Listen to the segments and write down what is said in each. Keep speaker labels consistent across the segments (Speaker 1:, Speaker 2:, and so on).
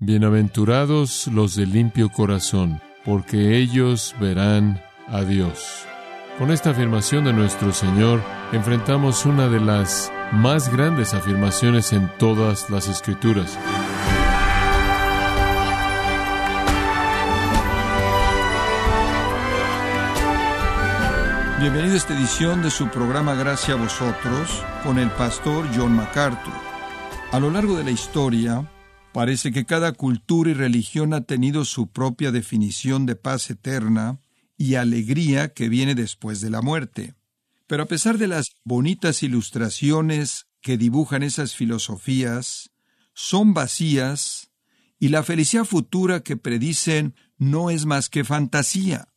Speaker 1: Bienaventurados los de limpio corazón, porque ellos verán a Dios. Con esta afirmación de nuestro Señor, enfrentamos una de las más grandes afirmaciones en todas las Escrituras.
Speaker 2: Bienvenido a esta edición de su programa Gracia a vosotros con el pastor John MacArthur. A lo largo de la historia, Parece que cada cultura y religión ha tenido su propia definición de paz eterna y alegría que viene después de la muerte. Pero a pesar de las bonitas ilustraciones que dibujan esas filosofías, son vacías y la felicidad futura que predicen no es más que fantasía.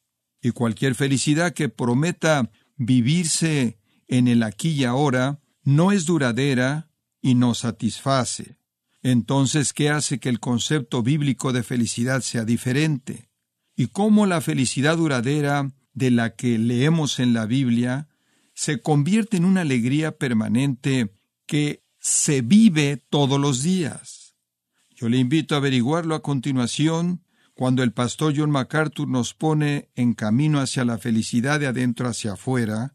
Speaker 2: Y cualquier felicidad que prometa vivirse en el aquí y ahora no es duradera y no satisface. Entonces, ¿qué hace que el concepto bíblico de felicidad sea diferente? ¿Y cómo la felicidad duradera de la que leemos en la Biblia se convierte en una alegría permanente que se vive todos los días? Yo le invito a averiguarlo a continuación cuando el pastor John MacArthur nos pone en camino hacia la felicidad de adentro hacia afuera,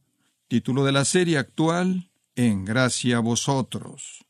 Speaker 2: título de la serie actual, En gracia a vosotros.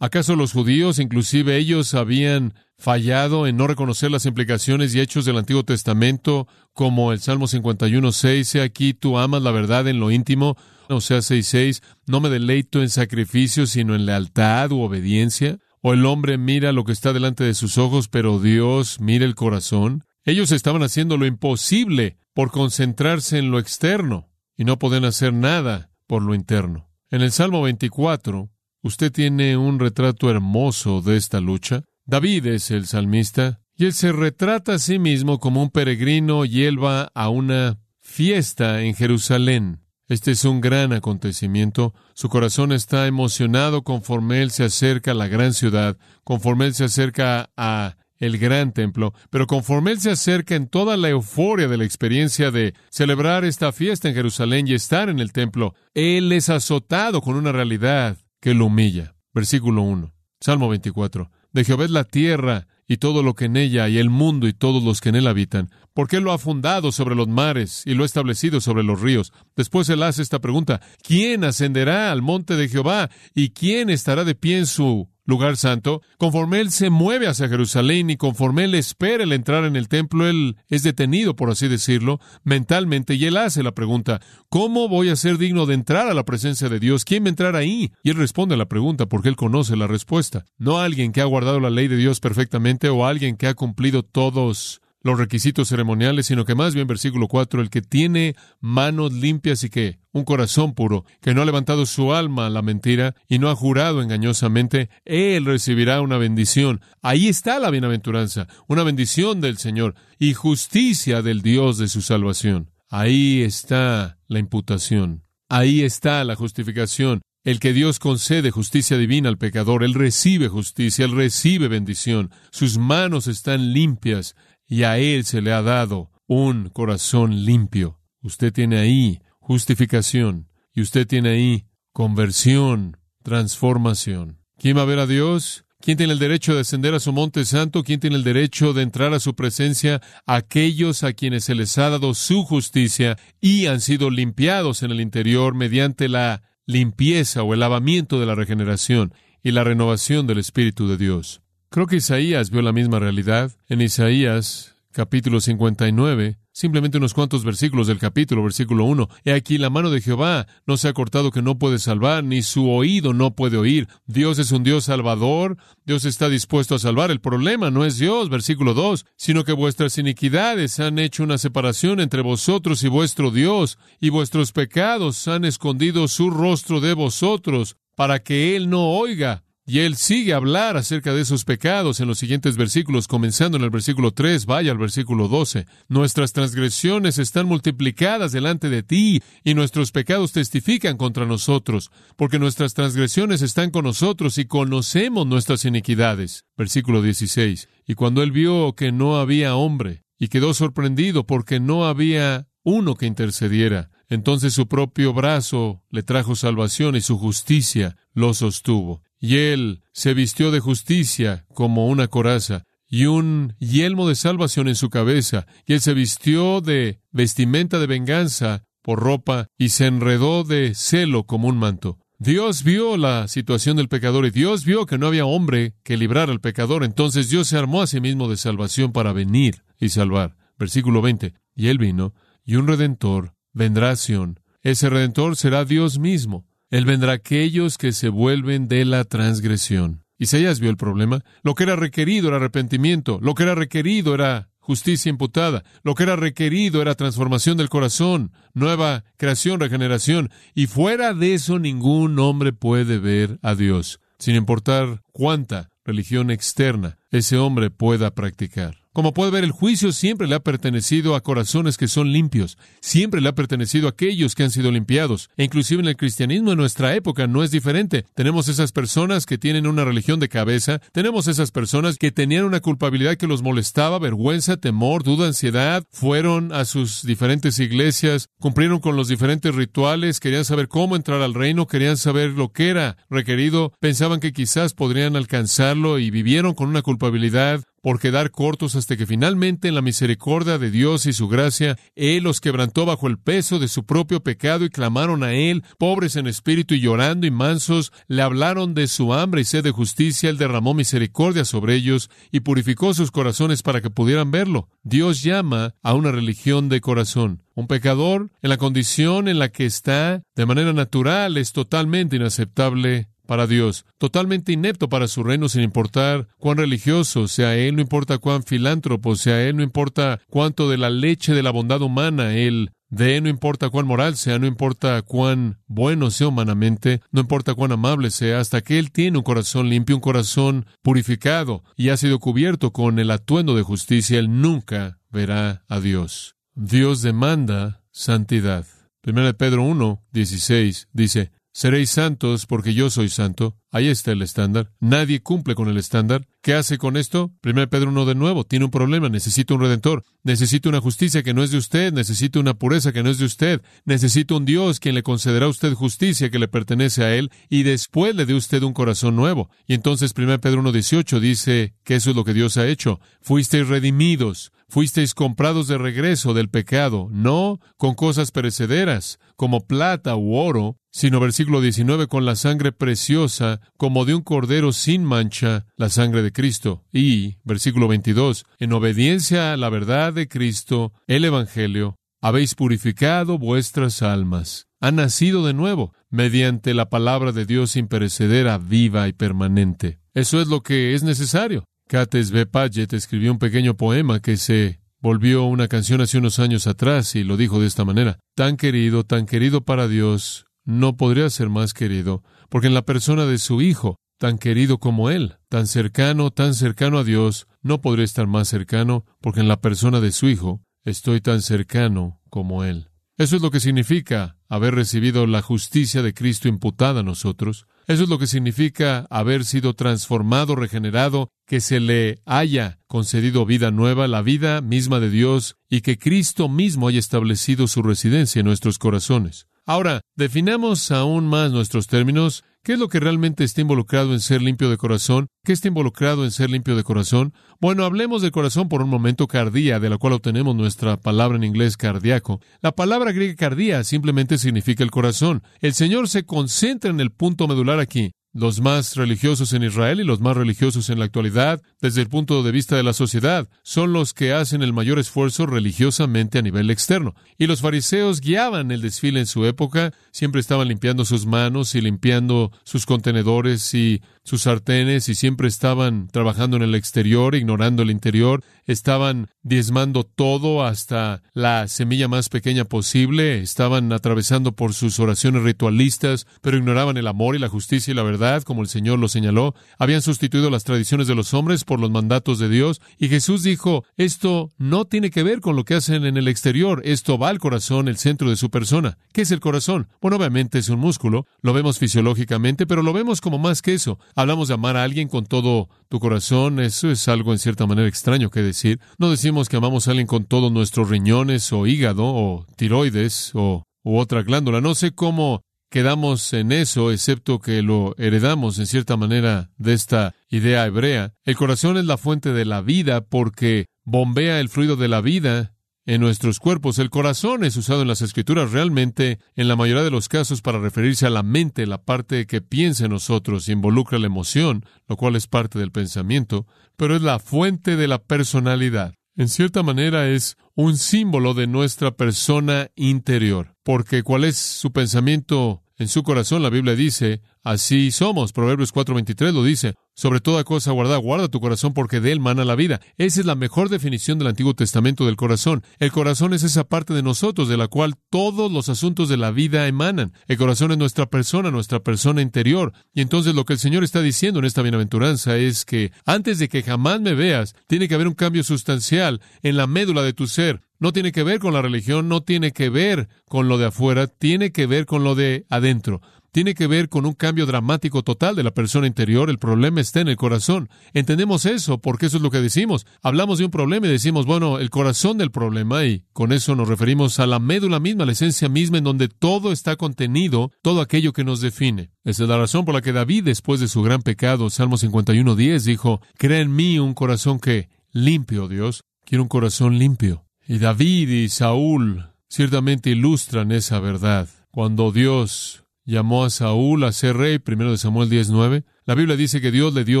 Speaker 1: ¿Acaso los judíos, inclusive ellos, habían fallado en no reconocer las implicaciones y hechos del Antiguo Testamento, como el Salmo 51.6, He aquí tú amas la verdad en lo íntimo, o sea, 6.6, no me deleito en sacrificios, sino en lealtad u obediencia? ¿O el hombre mira lo que está delante de sus ojos, pero Dios mira el corazón? Ellos estaban haciendo lo imposible por concentrarse en lo externo y no pueden hacer nada por lo interno. En el Salmo 24, Usted tiene un retrato hermoso de esta lucha. David es el salmista, y él se retrata a sí mismo como un peregrino y él va a una fiesta en Jerusalén. Este es un gran acontecimiento. Su corazón está emocionado conforme él se acerca a la gran ciudad, conforme él se acerca a el gran templo, pero conforme él se acerca en toda la euforia de la experiencia de celebrar esta fiesta en Jerusalén y estar en el templo, él es azotado con una realidad que lo humilla. Versículo 1. Salmo 24. De Jehová es la tierra y todo lo que en ella y el mundo y todos los que en él habitan, porque él lo ha fundado sobre los mares y lo ha establecido sobre los ríos. Después él hace esta pregunta, ¿quién ascenderá al monte de Jehová y quién estará de pie en su lugar santo, conforme Él se mueve hacia Jerusalén y conforme Él espera el entrar en el templo, Él es detenido, por así decirlo, mentalmente, y Él hace la pregunta, ¿cómo voy a ser digno de entrar a la presencia de Dios? ¿Quién me entrará ahí? Y Él responde a la pregunta porque Él conoce la respuesta. No alguien que ha guardado la ley de Dios perfectamente o alguien que ha cumplido todos los requisitos ceremoniales, sino que más bien versículo 4, el que tiene manos limpias y que un corazón puro, que no ha levantado su alma a la mentira y no ha jurado engañosamente, él recibirá una bendición. Ahí está la bienaventuranza, una bendición del Señor y justicia del Dios de su salvación. Ahí está la imputación. Ahí está la justificación. El que Dios concede justicia divina al pecador, Él recibe justicia, Él recibe bendición, sus manos están limpias, y a Él se le ha dado un corazón limpio. Usted tiene ahí justificación y usted tiene ahí conversión, transformación. ¿Quién va a ver a Dios? ¿Quién tiene el derecho de ascender a su monte santo? ¿Quién tiene el derecho de entrar a su presencia? Aquellos a quienes se les ha dado su justicia y han sido limpiados en el interior mediante la limpieza o el lavamiento de la regeneración y la renovación del Espíritu de Dios. Creo que Isaías vio la misma realidad. En Isaías capítulo 59, simplemente unos cuantos versículos del capítulo, versículo 1. He aquí la mano de Jehová no se ha cortado que no puede salvar, ni su oído no puede oír. Dios es un Dios salvador, Dios está dispuesto a salvar. El problema no es Dios, versículo 2, sino que vuestras iniquidades han hecho una separación entre vosotros y vuestro Dios, y vuestros pecados han escondido su rostro de vosotros, para que Él no oiga. Y él sigue a hablar acerca de esos pecados en los siguientes versículos, comenzando en el versículo 3, vaya al versículo 12. Nuestras transgresiones están multiplicadas delante de ti, y nuestros pecados testifican contra nosotros, porque nuestras transgresiones están con nosotros y conocemos nuestras iniquidades. Versículo 16. Y cuando él vio que no había hombre, y quedó sorprendido porque no había uno que intercediera, entonces su propio brazo le trajo salvación y su justicia lo sostuvo. Y él se vistió de justicia como una coraza y un yelmo de salvación en su cabeza, y él se vistió de vestimenta de venganza por ropa y se enredó de celo como un manto. Dios vio la situación del pecador y Dios vio que no había hombre que librara al pecador. Entonces Dios se armó a sí mismo de salvación para venir y salvar. Versículo 20. Y él vino, y un redentor vendrá a Sion. Ese redentor será Dios mismo. Él vendrá a aquellos que se vuelven de la transgresión. Isaías vio el problema. Lo que era requerido era arrepentimiento. Lo que era requerido era justicia imputada. Lo que era requerido era transformación del corazón, nueva creación, regeneración. Y fuera de eso ningún hombre puede ver a Dios, sin importar cuánta religión externa ese hombre pueda practicar. Como puede ver, el juicio siempre le ha pertenecido a corazones que son limpios, siempre le ha pertenecido a aquellos que han sido limpiados. E inclusive en el cristianismo en nuestra época no es diferente. Tenemos esas personas que tienen una religión de cabeza, tenemos esas personas que tenían una culpabilidad que los molestaba, vergüenza, temor, duda, ansiedad, fueron a sus diferentes iglesias, cumplieron con los diferentes rituales, querían saber cómo entrar al reino, querían saber lo que era requerido, pensaban que quizás podrían alcanzarlo y vivieron con una culpabilidad por quedar cortos hasta que finalmente en la misericordia de Dios y su gracia, Él los quebrantó bajo el peso de su propio pecado y clamaron a Él, pobres en espíritu y llorando y mansos, le hablaron de su hambre y sed de justicia, Él derramó misericordia sobre ellos y purificó sus corazones para que pudieran verlo. Dios llama a una religión de corazón. Un pecador, en la condición en la que está, de manera natural, es totalmente inaceptable para Dios, totalmente inepto para su reino sin importar cuán religioso sea Él, no importa cuán filántropo sea Él, no importa cuánto de la leche de la bondad humana Él de no importa cuán moral sea, no importa cuán bueno sea humanamente, no importa cuán amable sea, hasta que Él tiene un corazón limpio, un corazón purificado y ha sido cubierto con el atuendo de justicia, Él nunca verá a Dios. Dios demanda santidad. 1 Pedro 1, 16 dice, Seréis santos porque yo soy santo. Ahí está el estándar. Nadie cumple con el estándar. ¿Qué hace con esto? Primero Pedro uno de nuevo. Tiene un problema. Necesita un redentor. Necesita una justicia que no es de usted. Necesita una pureza que no es de usted. Necesita un Dios quien le concederá a usted justicia que le pertenece a él y después le dé usted un corazón nuevo. Y entonces primero Pedro 1.18 dice que eso es lo que Dios ha hecho. Fuisteis redimidos fuisteis comprados de regreso del pecado, no con cosas perecederas, como plata u oro, sino versículo 19, con la sangre preciosa, como de un cordero sin mancha, la sangre de Cristo. Y, versículo 22, en obediencia a la verdad de Cristo, el Evangelio, habéis purificado vuestras almas. Han nacido de nuevo, mediante la palabra de Dios imperecedera, viva y permanente. Eso es lo que es necesario. Cates B. Paget escribió un pequeño poema que se volvió una canción hace unos años atrás y lo dijo de esta manera. Tan querido, tan querido para Dios, no podría ser más querido, porque en la persona de su Hijo, tan querido como Él, tan cercano, tan cercano a Dios, no podría estar más cercano, porque en la persona de su Hijo estoy tan cercano como Él. Eso es lo que significa haber recibido la justicia de Cristo imputada a nosotros. Eso es lo que significa haber sido transformado, regenerado, que se le haya concedido vida nueva, la vida misma de Dios, y que Cristo mismo haya establecido su residencia en nuestros corazones. Ahora, definamos aún más nuestros términos. ¿Qué es lo que realmente está involucrado en ser limpio de corazón? ¿Qué está involucrado en ser limpio de corazón? Bueno, hablemos del corazón por un momento cardía, de la cual obtenemos nuestra palabra en inglés cardíaco. La palabra griega cardía simplemente significa el corazón. El Señor se concentra en el punto medular aquí los más religiosos en Israel y los más religiosos en la actualidad, desde el punto de vista de la sociedad, son los que hacen el mayor esfuerzo religiosamente a nivel externo. Y los fariseos guiaban el desfile en su época, siempre estaban limpiando sus manos y limpiando sus contenedores y sus sartenes y siempre estaban trabajando en el exterior, ignorando el interior, estaban diezmando todo hasta la semilla más pequeña posible, estaban atravesando por sus oraciones ritualistas, pero ignoraban el amor y la justicia y la verdad, como el Señor lo señaló, habían sustituido las tradiciones de los hombres por los mandatos de Dios, y Jesús dijo, esto no tiene que ver con lo que hacen en el exterior, esto va al corazón, el centro de su persona. ¿Qué es el corazón? Bueno, obviamente es un músculo, lo vemos fisiológicamente, pero lo vemos como más que eso. Hablamos de amar a alguien con todo tu corazón, eso es algo en cierta manera extraño que decir. No decimos que amamos a alguien con todos nuestros riñones o hígado o tiroides o u otra glándula. No sé cómo quedamos en eso, excepto que lo heredamos en cierta manera de esta idea hebrea. El corazón es la fuente de la vida porque bombea el fluido de la vida en nuestros cuerpos. El corazón es usado en las escrituras realmente, en la mayoría de los casos, para referirse a la mente, la parte que piensa en nosotros, involucra la emoción, lo cual es parte del pensamiento, pero es la fuente de la personalidad. En cierta manera es un símbolo de nuestra persona interior, porque cuál es su pensamiento en su corazón, la Biblia dice, así somos. Proverbios 4:23 lo dice. Sobre toda cosa guarda, guarda tu corazón porque de él mana la vida. Esa es la mejor definición del Antiguo Testamento del corazón. El corazón es esa parte de nosotros de la cual todos los asuntos de la vida emanan. El corazón es nuestra persona, nuestra persona interior. Y entonces lo que el Señor está diciendo en esta bienaventuranza es que antes de que jamás me veas, tiene que haber un cambio sustancial en la médula de tu ser. No tiene que ver con la religión, no tiene que ver con lo de afuera, tiene que ver con lo de adentro. Tiene que ver con un cambio dramático total de la persona interior. El problema está en el corazón. Entendemos eso porque eso es lo que decimos. Hablamos de un problema y decimos, bueno, el corazón del problema y con eso nos referimos a la médula misma, la esencia misma en donde todo está contenido, todo aquello que nos define. Esa es la razón por la que David, después de su gran pecado, Salmo 51.10, dijo, crea en mí un corazón que limpio, Dios. Quiero un corazón limpio. Y David y Saúl ciertamente ilustran esa verdad. Cuando Dios llamó a Saúl a ser rey, primero de Samuel 19, la Biblia dice que Dios le dio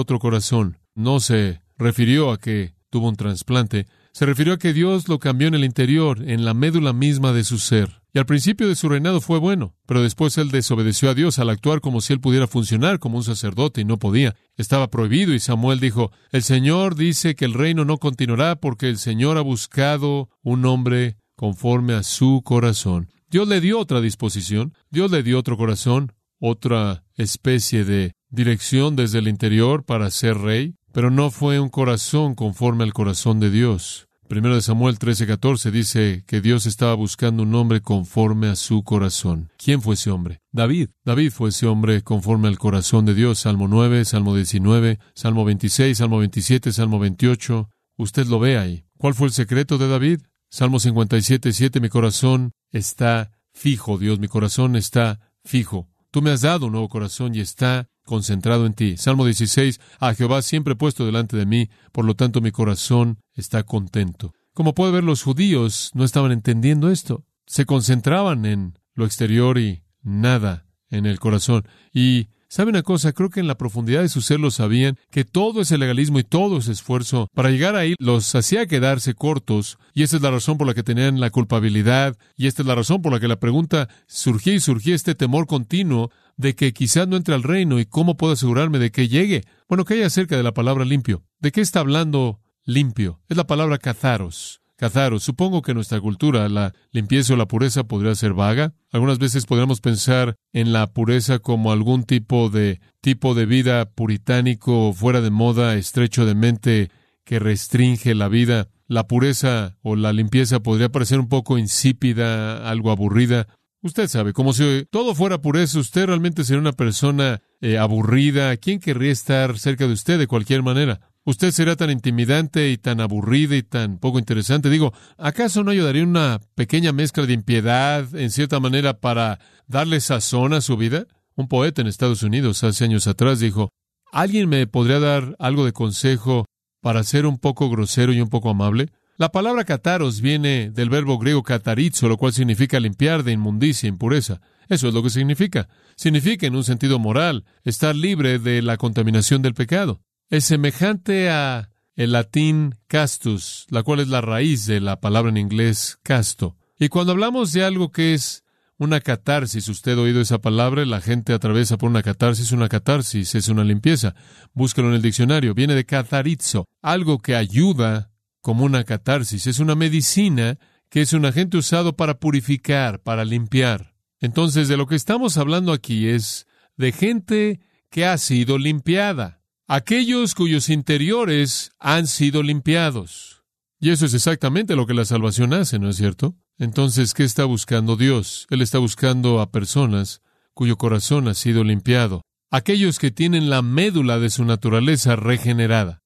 Speaker 1: otro corazón. No se refirió a que tuvo un trasplante, se refirió a que Dios lo cambió en el interior, en la médula misma de su ser. Y al principio de su reinado fue bueno, pero después él desobedeció a Dios al actuar como si él pudiera funcionar como un sacerdote y no podía. Estaba prohibido y Samuel dijo, el Señor dice que el reino no continuará porque el Señor ha buscado un hombre conforme a su corazón. Dios le dio otra disposición, Dios le dio otro corazón, otra especie de dirección desde el interior para ser rey, pero no fue un corazón conforme al corazón de Dios. Primero de Samuel 13:14 dice que Dios estaba buscando un hombre conforme a su corazón. ¿Quién fue ese hombre? David. David fue ese hombre conforme al corazón de Dios. Salmo 9, Salmo 19, Salmo 26, Salmo 27, Salmo 28. Usted lo ve ahí. ¿Cuál fue el secreto de David? Salmo 57, 7. Mi corazón está fijo, Dios. Mi corazón está fijo. Tú me has dado un nuevo corazón y está concentrado en ti. Salmo 16, a Jehová siempre puesto delante de mí, por lo tanto mi corazón está contento. Como puede ver, los judíos no estaban entendiendo esto. Se concentraban en lo exterior y nada en el corazón. Y ¿Sabe una cosa? Creo que en la profundidad de su ser lo sabían, que todo ese legalismo y todo ese esfuerzo para llegar ahí los hacía quedarse cortos, y esa es la razón por la que tenían la culpabilidad, y esta es la razón por la que la pregunta surgía y surgía este temor continuo de que quizás no entre al reino y cómo puedo asegurarme de que llegue. Bueno, ¿qué hay acerca de la palabra limpio? ¿De qué está hablando limpio? Es la palabra cazaros. Cazaros. Supongo que en nuestra cultura la limpieza o la pureza podría ser vaga. Algunas veces podríamos pensar en la pureza como algún tipo de tipo de vida puritánico, fuera de moda, estrecho de mente, que restringe la vida. La pureza o la limpieza podría parecer un poco insípida, algo aburrida. Usted sabe, como si todo fuera pureza, usted realmente sería una persona eh, aburrida. ¿Quién querría estar cerca de usted de cualquier manera? Usted será tan intimidante y tan aburrida y tan poco interesante. Digo, ¿acaso no ayudaría una pequeña mezcla de impiedad, en cierta manera, para darle sazón a su vida? Un poeta en Estados Unidos hace años atrás dijo, ¿alguien me podría dar algo de consejo para ser un poco grosero y un poco amable? La palabra cataros viene del verbo griego catarizo, lo cual significa limpiar de inmundicia, impureza. Eso es lo que significa. Significa, en un sentido moral, estar libre de la contaminación del pecado. Es semejante a el latín castus, la cual es la raíz de la palabra en inglés casto. Y cuando hablamos de algo que es una catarsis, usted ha oído esa palabra, la gente atraviesa por una catarsis, una catarsis es una limpieza. Búsquelo en el diccionario, viene de catarizo, algo que ayuda como una catarsis. Es una medicina que es un agente usado para purificar, para limpiar. Entonces, de lo que estamos hablando aquí es de gente que ha sido limpiada, aquellos cuyos interiores han sido limpiados. Y eso es exactamente lo que la salvación hace, ¿no es cierto? Entonces, ¿qué está buscando Dios? Él está buscando a personas cuyo corazón ha sido limpiado, aquellos que tienen la médula de su naturaleza regenerada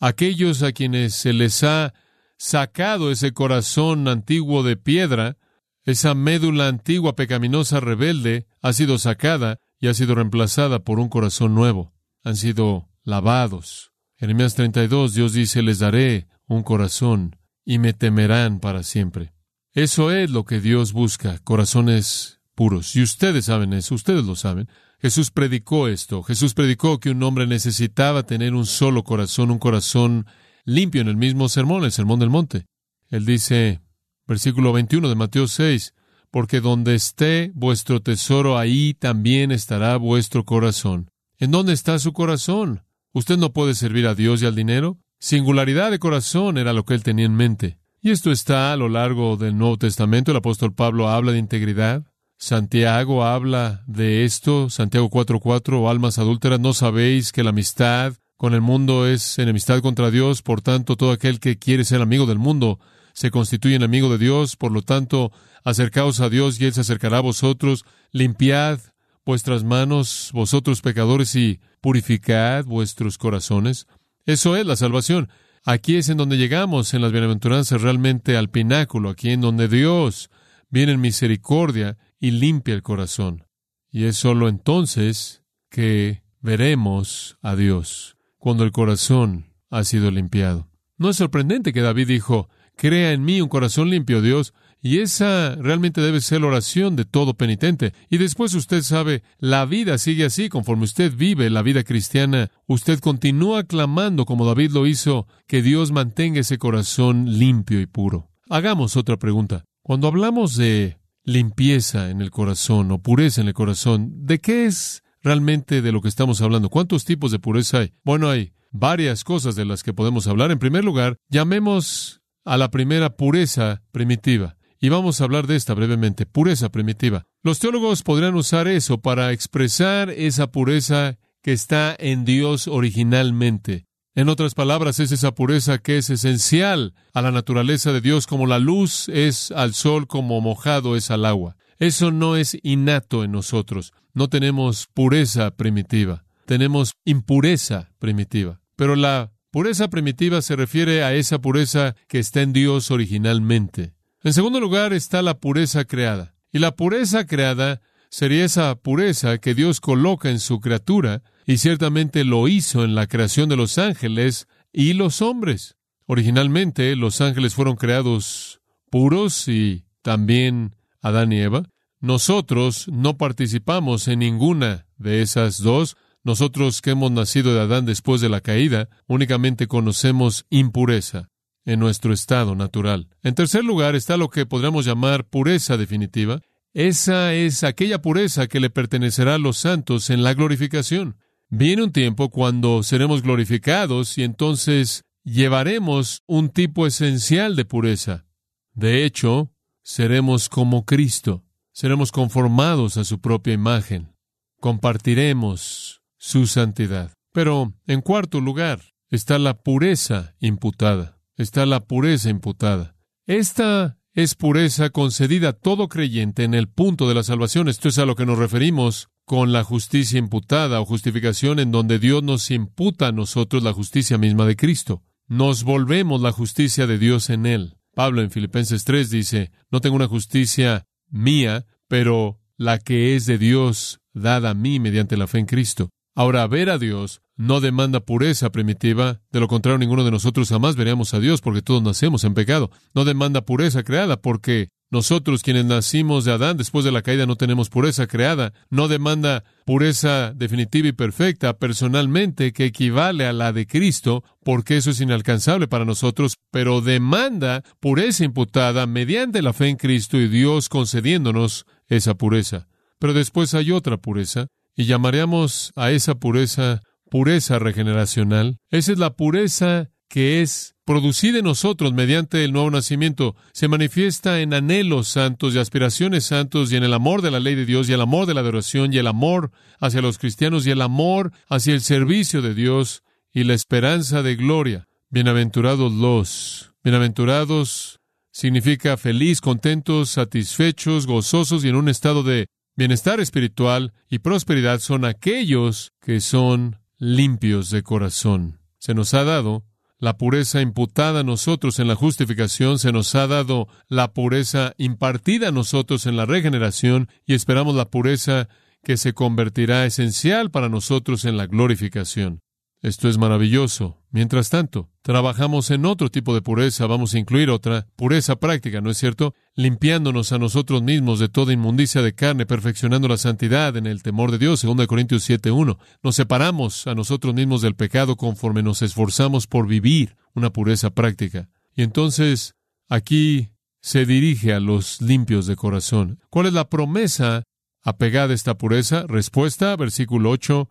Speaker 1: aquellos a quienes se les ha sacado ese corazón antiguo de piedra, Esa médula antigua, pecaminosa, rebelde, ha sido sacada y ha sido reemplazada por un corazón nuevo. Han sido lavados. Jeremías 32, Dios dice, les daré un corazón y me temerán para siempre. Eso es lo que Dios busca, corazones puros. Y ustedes saben eso, ustedes lo saben. Jesús predicó esto. Jesús predicó que un hombre necesitaba tener un solo corazón, un corazón limpio en el mismo sermón, el sermón del monte. Él dice, versículo 21 de Mateo 6, porque donde esté vuestro tesoro, ahí también estará vuestro corazón. ¿En dónde está su corazón? Usted no puede servir a Dios y al dinero. Singularidad de corazón era lo que él tenía en mente. Y esto está a lo largo del Nuevo Testamento. El apóstol Pablo habla de integridad. Santiago habla de esto, Santiago 4:4, almas adúlteras, ¿no sabéis que la amistad con el mundo es enemistad contra Dios? Por tanto, todo aquel que quiere ser amigo del mundo se constituye enemigo de Dios. Por lo tanto, acercaos a Dios y Él se acercará a vosotros. Limpiad vuestras manos, vosotros pecadores, y purificad vuestros corazones. Eso es la salvación. Aquí es en donde llegamos en las bienaventuranzas realmente al pináculo, aquí en donde Dios viene en misericordia y limpia el corazón. Y es sólo entonces que veremos a Dios, cuando el corazón ha sido limpiado. No es sorprendente que David dijo, crea en mí un corazón limpio, Dios, y esa realmente debe ser la oración de todo penitente. Y después usted sabe, la vida sigue así, conforme usted vive la vida cristiana, usted continúa clamando como David lo hizo, que Dios mantenga ese corazón limpio y puro. Hagamos otra pregunta. Cuando hablamos de limpieza en el corazón o pureza en el corazón, ¿de qué es realmente de lo que estamos hablando? ¿Cuántos tipos de pureza hay? Bueno, hay varias cosas de las que podemos hablar. En primer lugar, llamemos a la primera pureza primitiva. Y vamos a hablar de esta brevemente, pureza primitiva. Los teólogos podrían usar eso para expresar esa pureza que está en Dios originalmente. En otras palabras, es esa pureza que es esencial a la naturaleza de Dios, como la luz es al sol, como mojado es al agua. Eso no es innato en nosotros. No tenemos pureza primitiva, tenemos impureza primitiva. Pero la pureza primitiva se refiere a esa pureza que está en Dios originalmente. En segundo lugar está la pureza creada. Y la pureza creada sería esa pureza que Dios coloca en su criatura y ciertamente lo hizo en la creación de los ángeles y los hombres. Originalmente los ángeles fueron creados puros y también Adán y Eva. Nosotros no participamos en ninguna de esas dos. Nosotros que hemos nacido de Adán después de la caída, únicamente conocemos impureza en nuestro estado natural. En tercer lugar está lo que podríamos llamar pureza definitiva. Esa es aquella pureza que le pertenecerá a los santos en la glorificación. Viene un tiempo cuando seremos glorificados y entonces llevaremos un tipo esencial de pureza. De hecho, seremos como Cristo, seremos conformados a su propia imagen, compartiremos su santidad. Pero, en cuarto lugar, está la pureza imputada, está la pureza imputada. Esta es pureza concedida a todo creyente en el punto de la salvación. Esto es a lo que nos referimos con la justicia imputada o justificación en donde Dios nos imputa a nosotros la justicia misma de Cristo. Nos volvemos la justicia de Dios en Él. Pablo en Filipenses 3 dice, no tengo una justicia mía, pero la que es de Dios dada a mí mediante la fe en Cristo. Ahora, ver a Dios no demanda pureza primitiva, de lo contrario ninguno de nosotros jamás veríamos a Dios porque todos nacemos en pecado. No demanda pureza creada porque nosotros quienes nacimos de Adán después de la caída no tenemos pureza creada. No demanda pureza definitiva y perfecta personalmente que equivale a la de Cristo porque eso es inalcanzable para nosotros, pero demanda pureza imputada mediante la fe en Cristo y Dios concediéndonos esa pureza. Pero después hay otra pureza y llamaríamos a esa pureza pureza regeneracional. Esa es la pureza que es producida en nosotros mediante el nuevo nacimiento. Se manifiesta en anhelos santos y aspiraciones santos y en el amor de la ley de Dios y el amor de la adoración y el amor hacia los cristianos y el amor hacia el servicio de Dios y la esperanza de gloria. Bienaventurados los. Bienaventurados significa feliz, contentos, satisfechos, gozosos y en un estado de Bienestar espiritual y prosperidad son aquellos que son limpios de corazón. Se nos ha dado la pureza imputada a nosotros en la justificación, se nos ha dado la pureza impartida a nosotros en la regeneración y esperamos la pureza que se convertirá esencial para nosotros en la glorificación. Esto es maravilloso. Mientras tanto, trabajamos en otro tipo de pureza, vamos a incluir otra, pureza práctica, ¿no es cierto? Limpiándonos a nosotros mismos de toda inmundicia de carne, perfeccionando la santidad en el temor de Dios, 2 Corintios 7.1. Nos separamos a nosotros mismos del pecado conforme nos esforzamos por vivir una pureza práctica. Y entonces, aquí se dirige a los limpios de corazón. ¿Cuál es la promesa apegada a esta pureza? Respuesta, versículo 8,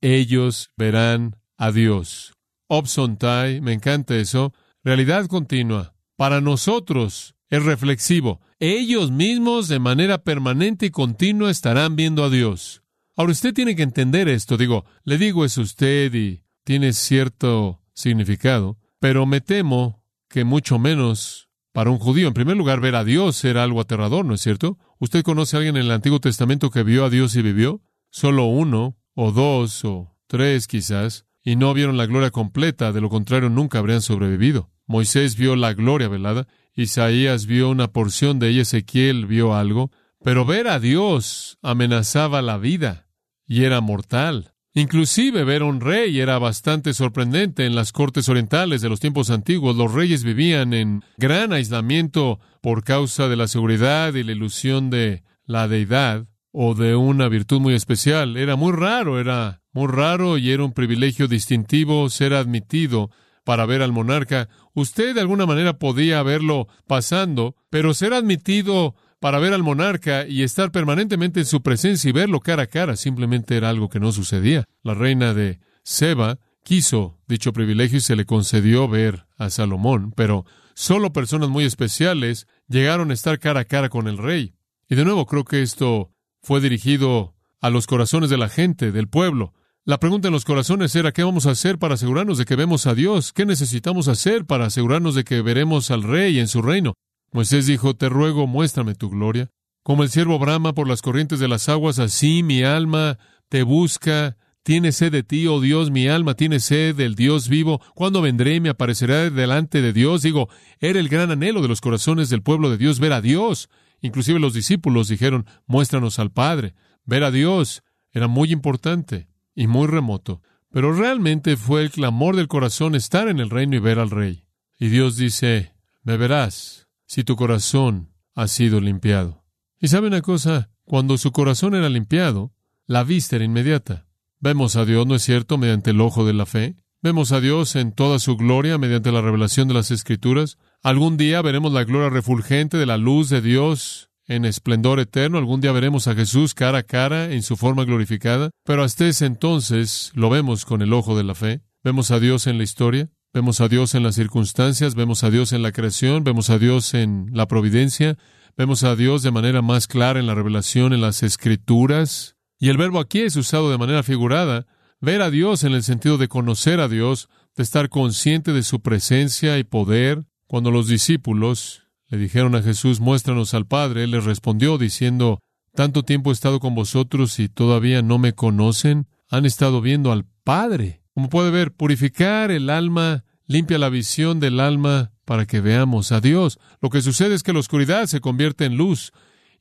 Speaker 1: ellos verán a Dios. Obsontai, me encanta eso. Realidad continua. Para nosotros es reflexivo. Ellos mismos de manera permanente y continua estarán viendo a Dios. Ahora usted tiene que entender esto. Digo, le digo es usted y tiene cierto significado, pero me temo que mucho menos para un judío. En primer lugar, ver a Dios era algo aterrador, ¿no es cierto? ¿Usted conoce a alguien en el Antiguo Testamento que vio a Dios y vivió? Solo uno, o dos, o tres quizás y no vieron la gloria completa, de lo contrario nunca habrían sobrevivido. Moisés vio la gloria velada, Isaías vio una porción de ella, Ezequiel vio algo, pero ver a Dios amenazaba la vida y era mortal. Inclusive ver a un rey era bastante sorprendente en las cortes orientales de los tiempos antiguos. Los reyes vivían en gran aislamiento por causa de la seguridad y la ilusión de la deidad o de una virtud muy especial. Era muy raro, era muy raro y era un privilegio distintivo ser admitido para ver al monarca. Usted de alguna manera podía verlo pasando, pero ser admitido para ver al monarca y estar permanentemente en su presencia y verlo cara a cara simplemente era algo que no sucedía. La reina de Seba quiso dicho privilegio y se le concedió ver a Salomón, pero solo personas muy especiales llegaron a estar cara a cara con el rey. Y de nuevo creo que esto fue dirigido a los corazones de la gente, del pueblo. La pregunta en los corazones era, ¿qué vamos a hacer para asegurarnos de que vemos a Dios? ¿Qué necesitamos hacer para asegurarnos de que veremos al Rey en su reino? Moisés dijo, Te ruego, muéstrame tu gloria. Como el siervo brama por las corrientes de las aguas, así mi alma te busca. Tiene sed de ti, oh Dios, mi alma tiene sed del Dios vivo. ¿Cuándo vendré y me apareceré delante de Dios? Digo, era el gran anhelo de los corazones del pueblo de Dios ver a Dios. Inclusive los discípulos dijeron, muéstranos al Padre. Ver a Dios era muy importante y muy remoto, pero realmente fue el clamor del corazón estar en el reino y ver al Rey. Y Dios dice, me verás si tu corazón ha sido limpiado. Y sabe una cosa, cuando su corazón era limpiado, la vista era inmediata. Vemos a Dios, ¿no es cierto?, mediante el ojo de la fe. Vemos a Dios en toda su gloria mediante la revelación de las Escrituras. Algún día veremos la gloria refulgente de la luz de Dios en esplendor eterno. Algún día veremos a Jesús cara a cara en su forma glorificada. Pero hasta ese entonces lo vemos con el ojo de la fe. Vemos a Dios en la historia. Vemos a Dios en las circunstancias, vemos a Dios en la creación, vemos a Dios en la providencia, vemos a Dios de manera más clara en la revelación, en las escrituras. Y el verbo aquí es usado de manera figurada, ver a Dios en el sentido de conocer a Dios, de estar consciente de su presencia y poder, cuando los discípulos le dijeron a Jesús, muéstranos al Padre, él les respondió diciendo, tanto tiempo he estado con vosotros y todavía no me conocen, han estado viendo al Padre. Como puede ver, purificar el alma limpia la visión del alma para que veamos a Dios. Lo que sucede es que la oscuridad se convierte en luz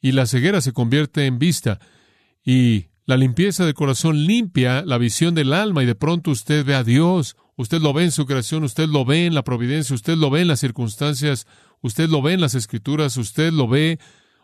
Speaker 1: y la ceguera se convierte en vista. Y la limpieza del corazón limpia la visión del alma y de pronto usted ve a Dios, Usted lo ve en su creación, usted lo ve en la providencia, usted lo ve en las circunstancias, usted lo ve en las escrituras, usted lo ve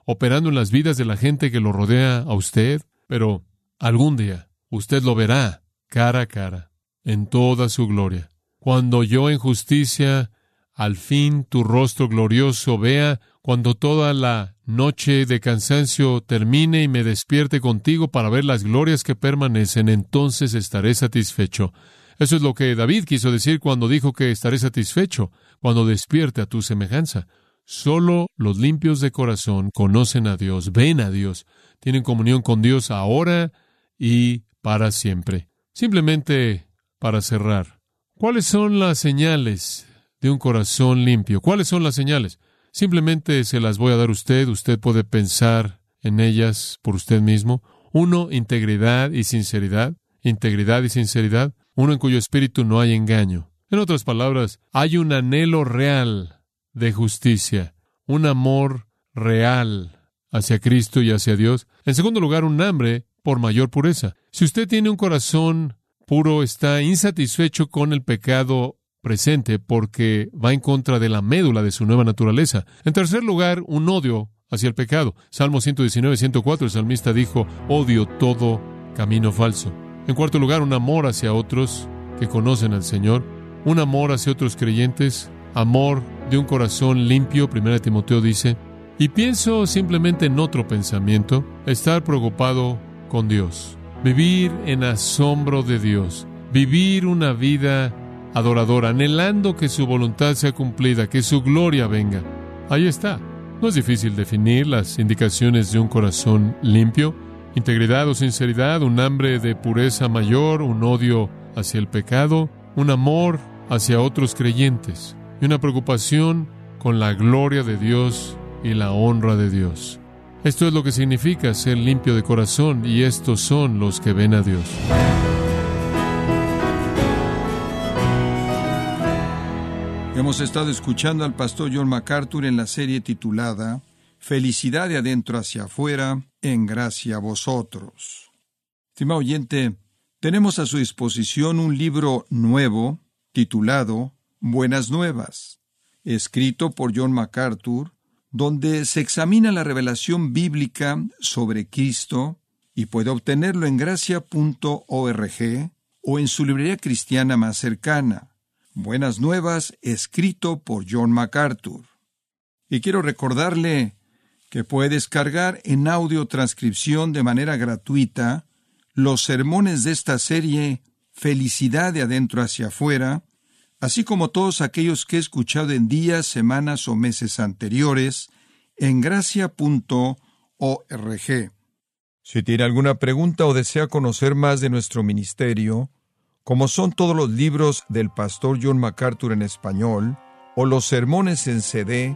Speaker 1: operando en las vidas de la gente que lo rodea a usted, pero algún día usted lo verá cara a cara, en toda su gloria. Cuando yo en justicia al fin tu rostro glorioso vea, cuando toda la noche de cansancio termine y me despierte contigo para ver las glorias que permanecen, entonces estaré satisfecho. Eso es lo que David quiso decir cuando dijo que estaré satisfecho cuando despierte a tu semejanza. Solo los limpios de corazón conocen a Dios, ven a Dios, tienen comunión con Dios ahora y para siempre. Simplemente para cerrar, ¿cuáles son las señales de un corazón limpio? ¿Cuáles son las señales? Simplemente se las voy a dar a usted, usted puede pensar en ellas por usted mismo. Uno, integridad y sinceridad. Integridad y sinceridad uno en cuyo espíritu no hay engaño. En otras palabras, hay un anhelo real de justicia, un amor real hacia Cristo y hacia Dios. En segundo lugar, un hambre por mayor pureza. Si usted tiene un corazón puro, está insatisfecho con el pecado presente porque va en contra de la médula de su nueva naturaleza. En tercer lugar, un odio hacia el pecado. Salmo 119, 104, el salmista dijo, odio todo camino falso. En cuarto lugar, un amor hacia otros que conocen al Señor, un amor hacia otros creyentes, amor de un corazón limpio, 1 Timoteo dice, y pienso simplemente en otro pensamiento, estar preocupado con Dios, vivir en asombro de Dios, vivir una vida adoradora, anhelando que su voluntad sea cumplida, que su gloria venga. Ahí está. No es difícil definir las indicaciones de un corazón limpio, integridad o sinceridad, un hambre de pureza mayor, un odio hacia el pecado, un amor hacia otros creyentes y una preocupación con la gloria de Dios y la honra de Dios. Esto es lo que significa ser limpio de corazón y estos son los que ven a Dios.
Speaker 2: Hemos estado escuchando al pastor John MacArthur en la serie titulada Felicidad de adentro hacia afuera, en gracia a vosotros. Estimado oyente, tenemos a su disposición un libro nuevo titulado Buenas Nuevas, escrito por John MacArthur, donde se examina la revelación bíblica sobre Cristo y puede obtenerlo en gracia.org o en su librería cristiana más cercana. Buenas Nuevas, escrito por John MacArthur. Y quiero recordarle que puede descargar en audio transcripción de manera gratuita los sermones de esta serie Felicidad de adentro hacia afuera, así como todos aquellos que he escuchado en días, semanas o meses anteriores en gracia.org. Si tiene alguna pregunta o desea conocer más de nuestro ministerio, como son todos los libros del pastor John MacArthur en español, o los sermones en CD,